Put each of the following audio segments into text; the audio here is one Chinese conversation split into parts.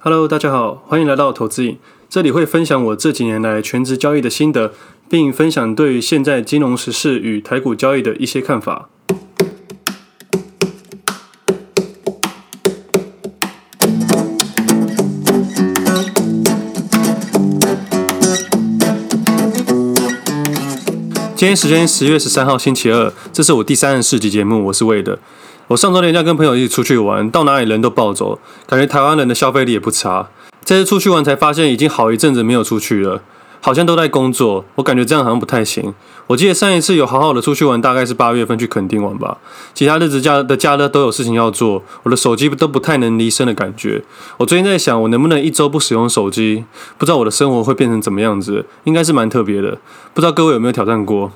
Hello，大家好，欢迎来到投资影。这里会分享我这几年来全职交易的心得，并分享对现在金融时事与台股交易的一些看法。今天时间十月十三号星期二，这是我第三十四集节目，我是魏的。我上周连假跟朋友一起出去玩，到哪里人都暴走，感觉台湾人的消费力也不差。这次出去玩才发现，已经好一阵子没有出去了，好像都在工作。我感觉这样好像不太行。我记得上一次有好好的出去玩，大概是八月份去垦丁玩吧。其他日子假的假日都有事情要做，我的手机都不太能离身的感觉。我最近在想，我能不能一周不使用手机？不知道我的生活会变成怎么样子？应该是蛮特别的。不知道各位有没有挑战过？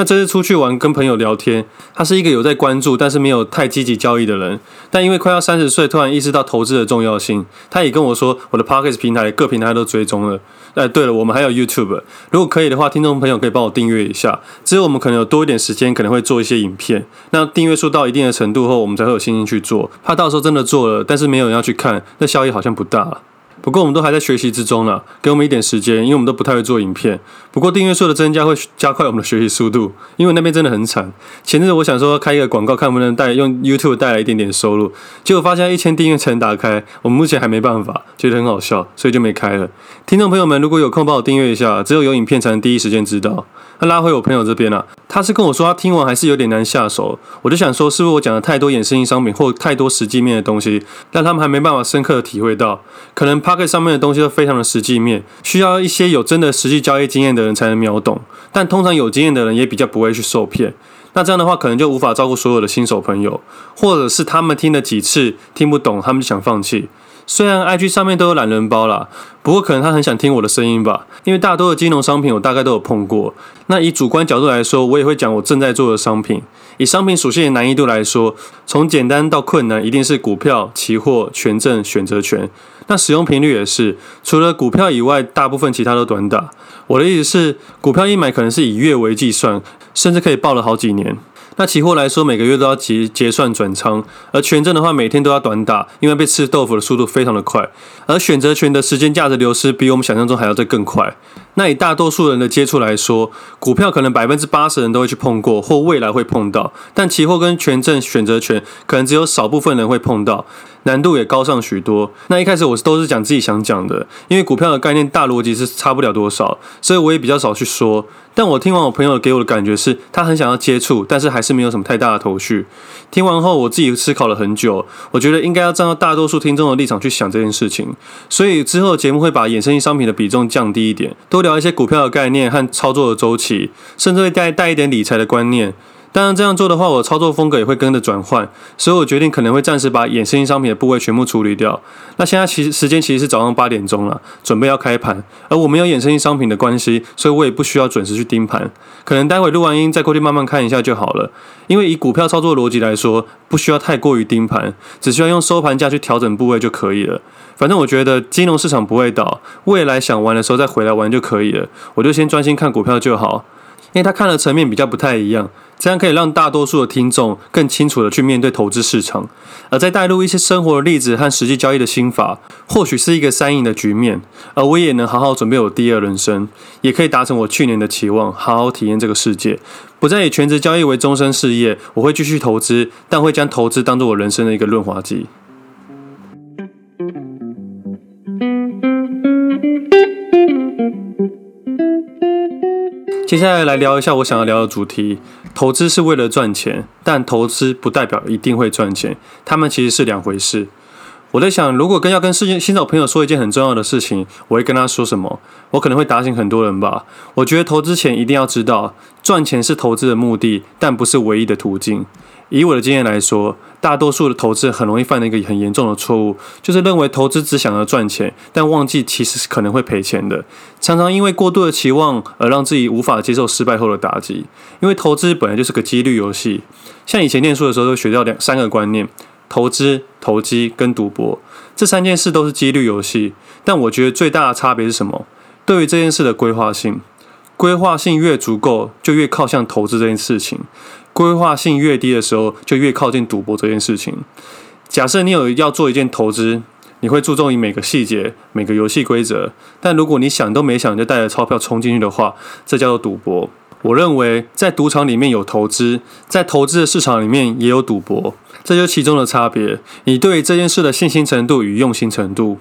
那这次出去玩，跟朋友聊天，他是一个有在关注，但是没有太积极交易的人。但因为快要三十岁，突然意识到投资的重要性，他也跟我说，我的 Podcast 平台各平台都追踪了。哎，对了，我们还有 YouTube，如果可以的话，听众朋友可以帮我订阅一下。之后我们可能有多一点时间，可能会做一些影片。那订阅数到一定的程度后，我们才会有信心去做。怕到时候真的做了，但是没有人要去看，那效益好像不大。不过我们都还在学习之中呢，给我们一点时间，因为我们都不太会做影片。不过订阅数的增加会加快我们的学习速度，因为那边真的很惨。前阵子我想说开一个广告，看能不能带用 YouTube 带来一点点收入，结果发现一千订阅才能打开，我们目前还没办法，觉得很好笑，所以就没开了。听众朋友们，如果有空帮我订阅一下，只有有影片才能第一时间知道。那拉回我朋友这边啊，他是跟我说他听完还是有点难下手，我就想说是不是我讲的太多衍生性商品或太多实际面的东西，让他们还没办法深刻的体会到，可能 Pocket 上面的东西都非常的实际面，需要一些有真的实际交易经验的人才能秒懂，但通常有经验的人也比较不会去受骗，那这样的话可能就无法照顾所有的新手朋友，或者是他们听了几次听不懂，他们就想放弃。虽然 IG 上面都有懒人包啦，不过可能他很想听我的声音吧，因为大多的金融商品我大概都有碰过。那以主观角度来说，我也会讲我正在做的商品。以商品属性的难易度来说，从简单到困难，一定是股票、期货、权证、选择权。那使用频率也是，除了股票以外，大部分其他都短打。我的意思是，股票一买可能是以月为计算，甚至可以报了好几年。那期货来说，每个月都要结结算转仓，而权证的话，每天都要短打，因为被吃豆腐的速度非常的快。而选择权的时间价值流失，比我们想象中还要再更快。那以大多数人的接触来说，股票可能百分之八十人都会去碰过，或未来会碰到，但期货跟权证选择权，可能只有少部分人会碰到。难度也高上许多。那一开始我都是讲自己想讲的，因为股票的概念大逻辑是差不了多少，所以我也比较少去说。但我听完我朋友给我的感觉是，他很想要接触，但是还是没有什么太大的头绪。听完后，我自己思考了很久，我觉得应该要站到大多数听众的立场去想这件事情。所以之后节目会把衍生性商品的比重降低一点，多聊一些股票的概念和操作的周期，甚至会带带一点理财的观念。当然，这样做的话，我的操作风格也会跟着转换，所以我决定可能会暂时把衍生性商品的部位全部处理掉。那现在其实时间其实是早上八点钟了，准备要开盘，而我没有衍生性商品的关系，所以我也不需要准时去盯盘，可能待会录完音再过去慢慢看一下就好了。因为以股票操作逻辑来说，不需要太过于盯盘，只需要用收盘价去调整部位就可以了。反正我觉得金融市场不会倒，未来想玩的时候再回来玩就可以了。我就先专心看股票就好，因为他看的层面比较不太一样。这样可以让大多数的听众更清楚地去面对投资市场，而再带入一些生活的例子和实际交易的心法，或许是一个三赢的局面，而我也能好好准备我第二人生，也可以达成我去年的期望，好好体验这个世界，不再以全职交易为终身事业。我会继续投资，但会将投资当做我人生的一个润滑剂。接下来来聊一下我想要聊的主题。投资是为了赚钱，但投资不代表一定会赚钱，他们其实是两回事。我在想，如果跟要跟世界新手朋友说一件很重要的事情，我会跟他说什么？我可能会打醒很多人吧。我觉得投资前一定要知道，赚钱是投资的目的，但不是唯一的途径。以我的经验来说，大多数的投资很容易犯的一个很严重的错误，就是认为投资只想要赚钱，但忘记其实是可能会赔钱的。常常因为过度的期望而让自己无法接受失败后的打击。因为投资本来就是个几率游戏，像以前念书的时候都学到两三个观念：投资、投机跟赌博，这三件事都是几率游戏。但我觉得最大的差别是什么？对于这件事的规划性，规划性越足够，就越靠向投资这件事情。规划性越低的时候，就越靠近赌博这件事情。假设你有要做一件投资，你会注重于每个细节、每个游戏规则。但如果你想都没想就带着钞票冲进去的话，这叫做赌博。我认为在赌场里面有投资，在投资的市场里面也有赌博，这就是其中的差别。你对这件事的信心程度与用心程度。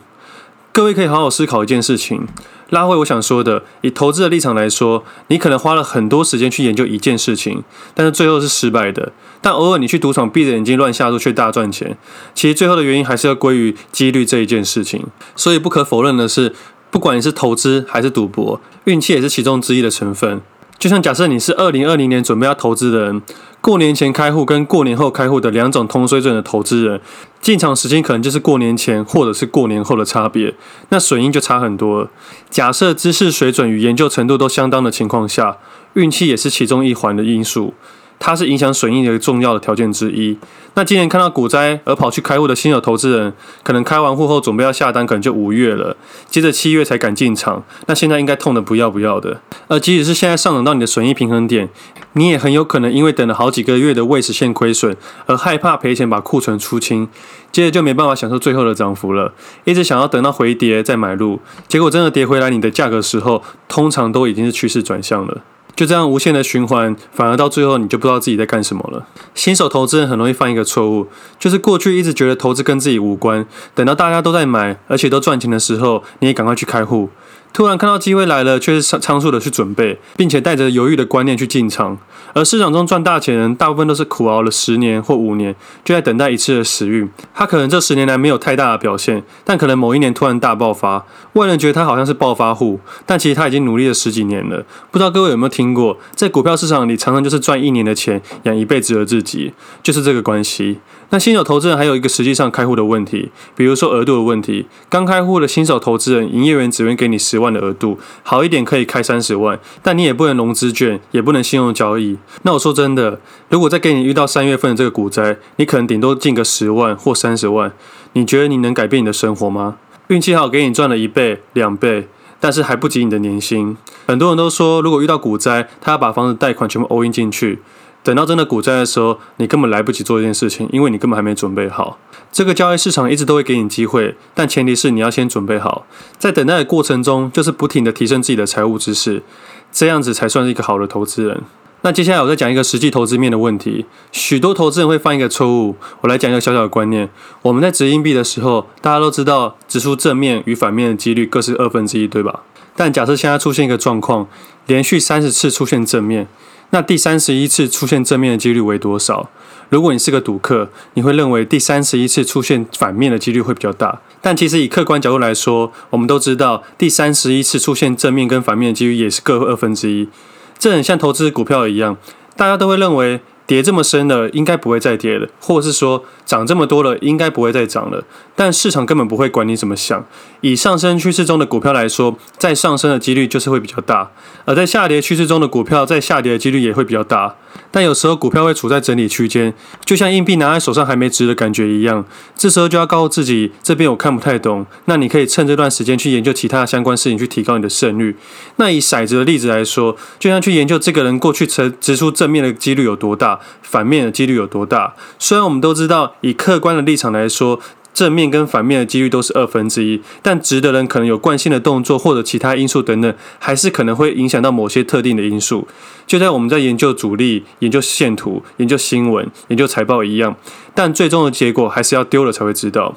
各位可以好好思考一件事情。拉回我想说的，以投资的立场来说，你可能花了很多时间去研究一件事情，但是最后是失败的。但偶尔你去赌场闭着眼睛乱下注却大赚钱，其实最后的原因还是要归于几率这一件事情。所以不可否认的是，不管你是投资还是赌博，运气也是其中之一的成分。就像假设你是二零二零年准备要投资的人，过年前开户跟过年后开户的两种同水准的投资人，进场时间可能就是过年前或者是过年后的差别，那损益就差很多了。假设知识水准与研究程度都相当的情况下，运气也是其中一环的因素。它是影响损益的一个重要的条件之一。那今年看到股灾而跑去开户的新手投资人，可能开完户后准备要下单，可能就五月了，接着七月才敢进场。那现在应该痛得不要不要的。而即使是现在上涨到你的损益平衡点，你也很有可能因为等了好几个月的未实现亏损，而害怕赔钱把库存出清，接着就没办法享受最后的涨幅了。一直想要等到回跌再买入，结果真的跌回来你的价格时候，通常都已经是趋势转向了。就这样无限的循环，反而到最后你就不知道自己在干什么了。新手投资人很容易犯一个错误，就是过去一直觉得投资跟自己无关，等到大家都在买，而且都赚钱的时候，你也赶快去开户。突然看到机会来了，却是仓仓促的去准备，并且带着犹豫的观念去进场。而市场中赚大钱人，大部分都是苦熬了十年或五年，就在等待一次的时运。他可能这十年来没有太大的表现，但可能某一年突然大爆发。外人觉得他好像是暴发户，但其实他已经努力了十几年了。不知道各位有没有听过，在股票市场里，常常就是赚一年的钱养一辈子的自己，就是这个关系。那新手投资人还有一个实际上开户的问题，比如说额度的问题。刚开户的新手投资人，营业员只会给你十万的额度，好一点可以开三十万，但你也不能融资券，也不能信用交易。那我说真的，如果再给你遇到三月份的这个股灾，你可能顶多进个十万或三十万，你觉得你能改变你的生活吗？运气好，给你赚了一倍、两倍，但是还不及你的年薪。很多人都说，如果遇到股灾，他要把房子贷款全部 all in 进去。等到真的股灾的时候，你根本来不及做这件事情，因为你根本还没准备好。这个交易市场一直都会给你机会，但前提是你要先准备好。在等待的过程中，就是不停地提升自己的财务知识，这样子才算是一个好的投资人。那接下来我再讲一个实际投资面的问题。许多投资人会犯一个错误，我来讲一个小小的观念。我们在掷硬币的时候，大家都知道掷出正面与反面的几率各是二分之一，对吧？但假设现在出现一个状况，连续三十次出现正面。那第三十一次出现正面的几率为多少？如果你是个赌客，你会认为第三十一次出现反面的几率会比较大。但其实以客观角度来说，我们都知道第三十一次出现正面跟反面的几率也是各二分之一。这很像投资股票一样，大家都会认为。跌这么深了，应该不会再跌了，或是说涨这么多了，应该不会再涨了。但市场根本不会管你怎么想。以上升趋势中的股票来说，在上升的几率就是会比较大；而在下跌趋势中的股票，在下跌的几率也会比较大。但有时候股票会处在整理区间，就像硬币拿在手上还没值的感觉一样。这时候就要告诉自己，这边我看不太懂。那你可以趁这段时间去研究其他相关事情，去提高你的胜率。那以骰子的例子来说，就像去研究这个人过去掷掷出正面的几率有多大。反面的几率有多大？虽然我们都知道，以客观的立场来说，正面跟反面的几率都是二分之一，但直的人可能有惯性的动作或者其他因素等等，还是可能会影响到某些特定的因素。就在我们在研究主力、研究线图、研究新闻、研究财报一样，但最终的结果还是要丢了才会知道。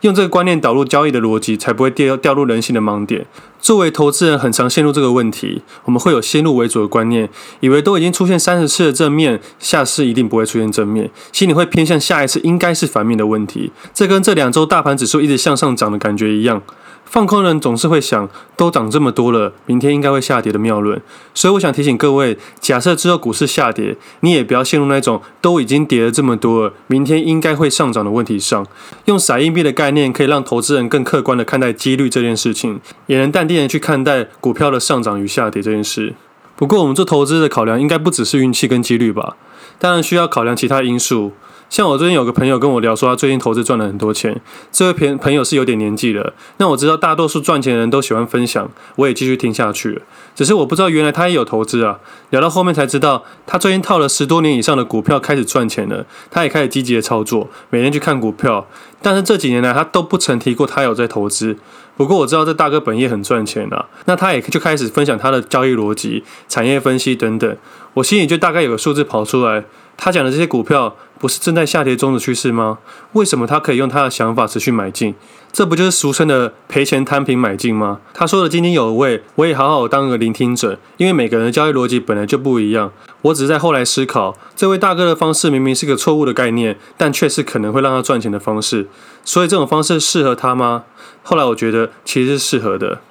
用这个观念导入交易的逻辑，才不会掉掉入人性的盲点。作为投资人，很常陷入这个问题。我们会有先入为主的观念，以为都已经出现三十次的正面，下次一定不会出现正面，心里会偏向下一次应该是反面的问题。这跟这两周大盘指数一直向上涨的感觉一样。放空人总是会想，都涨这么多了，明天应该会下跌的谬论。所以我想提醒各位，假设之后股市下跌，你也不要陷入那种都已经跌了这么多了，明天应该会上涨的问题上。用撒硬币的概念，可以让投资人更客观的看待几率这件事情，也能淡定的去看待股票的上涨与下跌这件事。不过，我们做投资的考量应该不只是运气跟几率吧？当然需要考量其他因素。像我最近有个朋友跟我聊说，他最近投资赚了很多钱。这位朋朋友是有点年纪了，那我知道大多数赚钱的人都喜欢分享，我也继续听下去了。只是我不知道原来他也有投资啊。聊到后面才知道，他最近套了十多年以上的股票开始赚钱了，他也开始积极的操作，每天去看股票。但是这几年来，他都不曾提过他有在投资。不过我知道这大哥本业很赚钱啊，那他也就开始分享他的交易逻辑、产业分析等等。我心里就大概有个数字跑出来。他讲的这些股票不是正在下跌中的趋势吗？为什么他可以用他的想法持续买进？这不就是俗称的赔钱摊平买进吗？他说的津津有味，我也好好当个聆听者，因为每个人的交易逻辑本来就不一样。我只是在后来思考，这位大哥的方式明明是个错误的概念，但却是可能会让他赚钱的方式。所以这种方式适合他吗？后来我觉得其实是适合的。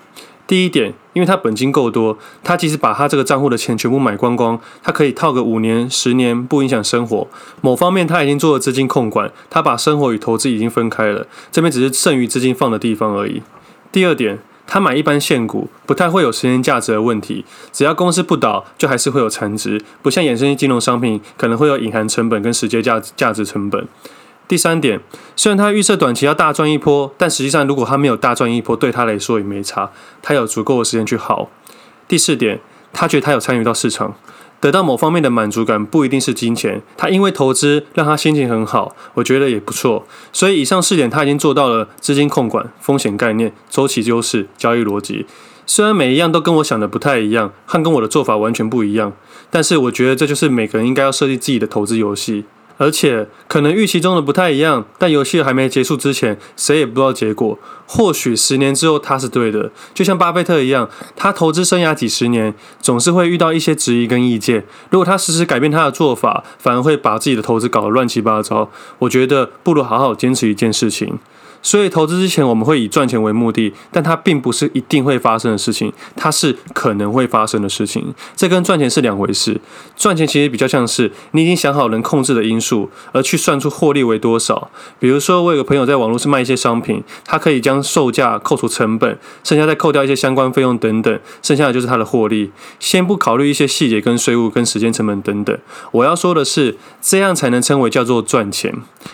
第一点，因为他本金够多，他即使把他这个账户的钱全部买光光，他可以套个五年、十年，不影响生活。某方面他已经做了资金控管，他把生活与投资已经分开了，这边只是剩余资金放的地方而已。第二点，他买一般现股，不太会有时间价值的问题，只要公司不倒，就还是会有残值，不像衍生性金融商品可能会有隐含成本跟时间价价值成本。第三点，虽然他预测短期要大赚一波，但实际上如果他没有大赚一波，对他来说也没差，他有足够的时间去耗。第四点，他觉得他有参与到市场，得到某方面的满足感，不一定是金钱，他因为投资让他心情很好，我觉得也不错。所以以上四点他已经做到了：资金控管、风险概念、周期优势、交易逻辑。虽然每一样都跟我想的不太一样，和跟我的做法完全不一样，但是我觉得这就是每个人应该要设计自己的投资游戏。而且可能预期中的不太一样，但游戏还没结束之前，谁也不知道结果。或许十年之后他是对的，就像巴菲特一样，他投资生涯几十年，总是会遇到一些质疑跟意见。如果他时时改变他的做法，反而会把自己的投资搞得乱七八糟。我觉得不如好好坚持一件事情。所以投资之前，我们会以赚钱为目的，但它并不是一定会发生的事情，它是可能会发生的事情。这跟赚钱是两回事。赚钱其实比较像是你已经想好能控制的因素，而去算出获利为多少。比如说，我有个朋友在网络上卖一些商品，他可以将售价扣除成本，剩下再扣掉一些相关费用等等，剩下的就是他的获利。先不考虑一些细节跟税务跟时间成本等等，我要说的是，这样才能称为叫做赚钱，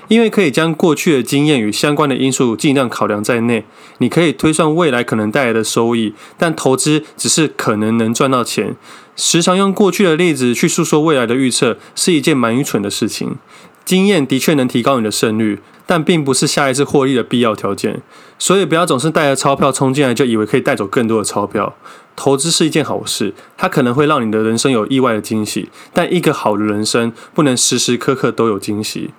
因为可以将过去的经验与相关的因素。数尽量考量在内，你可以推算未来可能带来的收益，但投资只是可能能赚到钱。时常用过去的例子去诉说未来的预测，是一件蛮愚蠢的事情。经验的确能提高你的胜率，但并不是下一次获利的必要条件。所以不要总是带着钞票冲进来，就以为可以带走更多的钞票。投资是一件好事，它可能会让你的人生有意外的惊喜，但一个好的人生不能时时刻刻都有惊喜。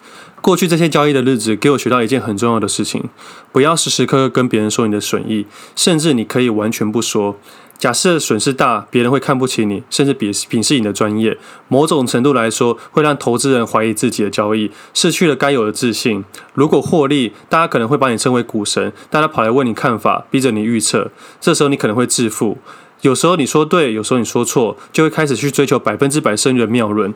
过去这些交易的日子，给我学到一件很重要的事情：不要时时刻刻跟别人说你的损益，甚至你可以完全不说。假设损失大，别人会看不起你，甚至鄙鄙视你的专业。某种程度来说，会让投资人怀疑自己的交易，失去了该有的自信。如果获利，大家可能会把你称为股神，大家跑来问你看法，逼着你预测。这时候你可能会致富。有时候你说对，有时候你说错，就会开始去追求百分之百胜率的谬论。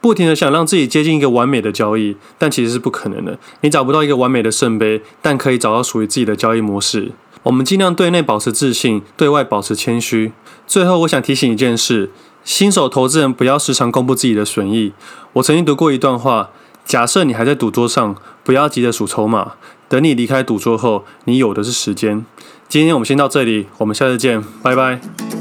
不停的想让自己接近一个完美的交易，但其实是不可能的。你找不到一个完美的圣杯，但可以找到属于自己的交易模式。我们尽量对内保持自信，对外保持谦虚。最后，我想提醒一件事：新手投资人不要时常公布自己的损益。我曾经读过一段话：假设你还在赌桌上，不要急着数筹码，等你离开赌桌后，你有的是时间。今天我们先到这里，我们下次见，拜拜。